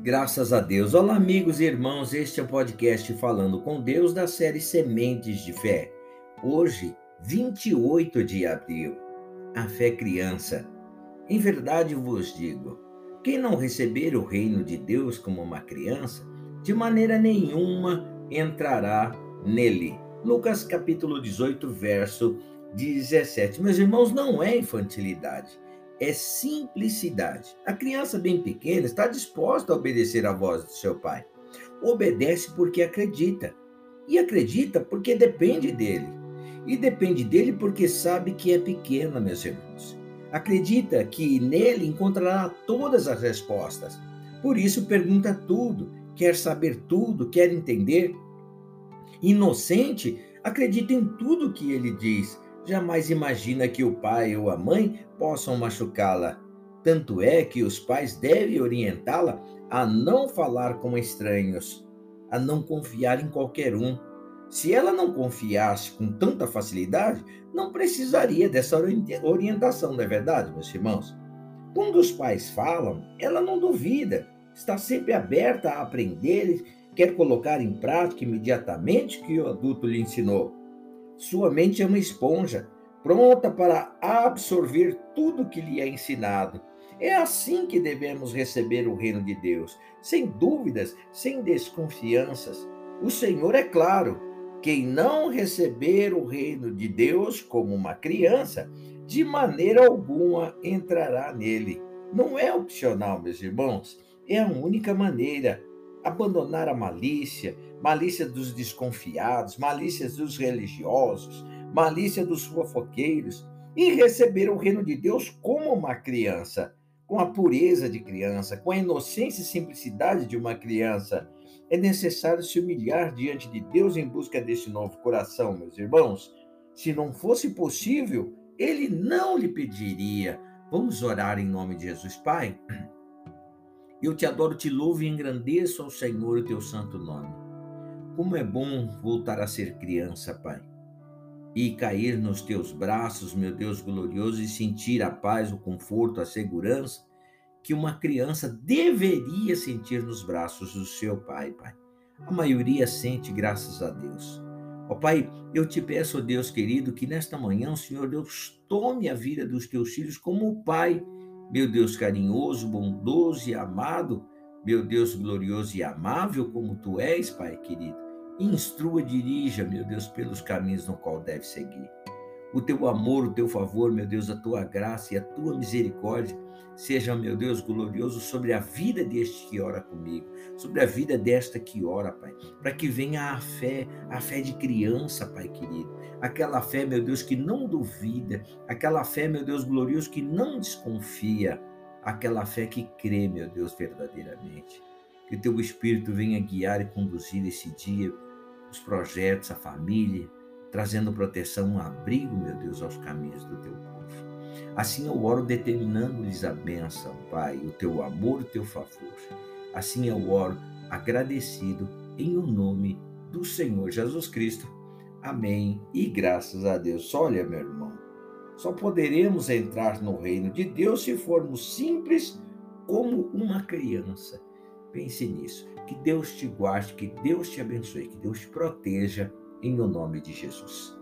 Graças a Deus. Olá, amigos e irmãos. Este é o podcast Falando com Deus da série Sementes de Fé. Hoje, 28 de abril. A fé criança. Em verdade vos digo: quem não receber o reino de Deus como uma criança, de maneira nenhuma entrará nele. Lucas capítulo 18, verso 17. Meus irmãos, não é infantilidade é simplicidade. A criança bem pequena está disposta a obedecer à voz do seu pai. Obedece porque acredita. E acredita porque depende dele. E depende dele porque sabe que é pequena, meus irmãos. Acredita que nele encontrará todas as respostas. Por isso pergunta tudo, quer saber tudo, quer entender. Inocente, acredita em tudo que ele diz jamais imagina que o pai ou a mãe possam machucá-la. Tanto é que os pais devem orientá-la a não falar com estranhos, a não confiar em qualquer um. Se ela não confiasse com tanta facilidade, não precisaria dessa orientação, não é verdade, meus irmãos? Quando os pais falam, ela não duvida, está sempre aberta a aprender, quer colocar em prática imediatamente o que o adulto lhe ensinou. Sua mente é uma esponja, pronta para absorver tudo que lhe é ensinado. É assim que devemos receber o reino de Deus, sem dúvidas, sem desconfianças. O Senhor é claro: quem não receber o reino de Deus como uma criança, de maneira alguma entrará nele. Não é opcional, meus irmãos, é a única maneira abandonar a malícia, malícia dos desconfiados, malícia dos religiosos, malícia dos fofoqueiros, e receber o reino de Deus como uma criança, com a pureza de criança, com a inocência e simplicidade de uma criança. É necessário se humilhar diante de Deus em busca desse novo coração, meus irmãos. Se não fosse possível, ele não lhe pediria. Vamos orar em nome de Jesus, Pai. Eu te adoro, te louvo e engrandeço ao Senhor o teu santo nome. Como é bom voltar a ser criança, Pai, e cair nos teus braços, meu Deus glorioso, e sentir a paz, o conforto, a segurança que uma criança deveria sentir nos braços do seu pai, Pai. A maioria sente, graças a Deus. Ó Pai, eu te peço, Deus querido, que nesta manhã o Senhor Deus tome a vida dos teus filhos como o Pai meu Deus carinhoso, bondoso e amado, meu Deus glorioso e amável como tu és, Pai querido, instrua, dirija, meu Deus, pelos caminhos no qual deve seguir. O teu amor, o teu favor, meu Deus, a tua graça e a tua misericórdia seja, meu Deus, glorioso sobre a vida deste que ora comigo, sobre a vida desta que ora, Pai, para que venha a fé, a fé de criança, Pai querido, aquela fé, meu Deus, que não duvida, aquela fé, meu Deus glorioso, que não desconfia, aquela fé que crê, meu Deus, verdadeiramente. Que o teu Espírito venha guiar e conduzir esse dia, os projetos, a família, trazendo proteção, um abrigo, meu Deus, aos caminhos do teu povo. Assim eu oro determinando-lhes a bênção, Pai, o teu amor, o teu favor. Assim eu oro agradecido em o nome do Senhor Jesus Cristo. Amém. E graças a Deus. Olha, meu irmão, só poderemos entrar no reino de Deus se formos simples como uma criança. Pense nisso. Que Deus te guarde, que Deus te abençoe, que Deus te proteja em o nome de Jesus.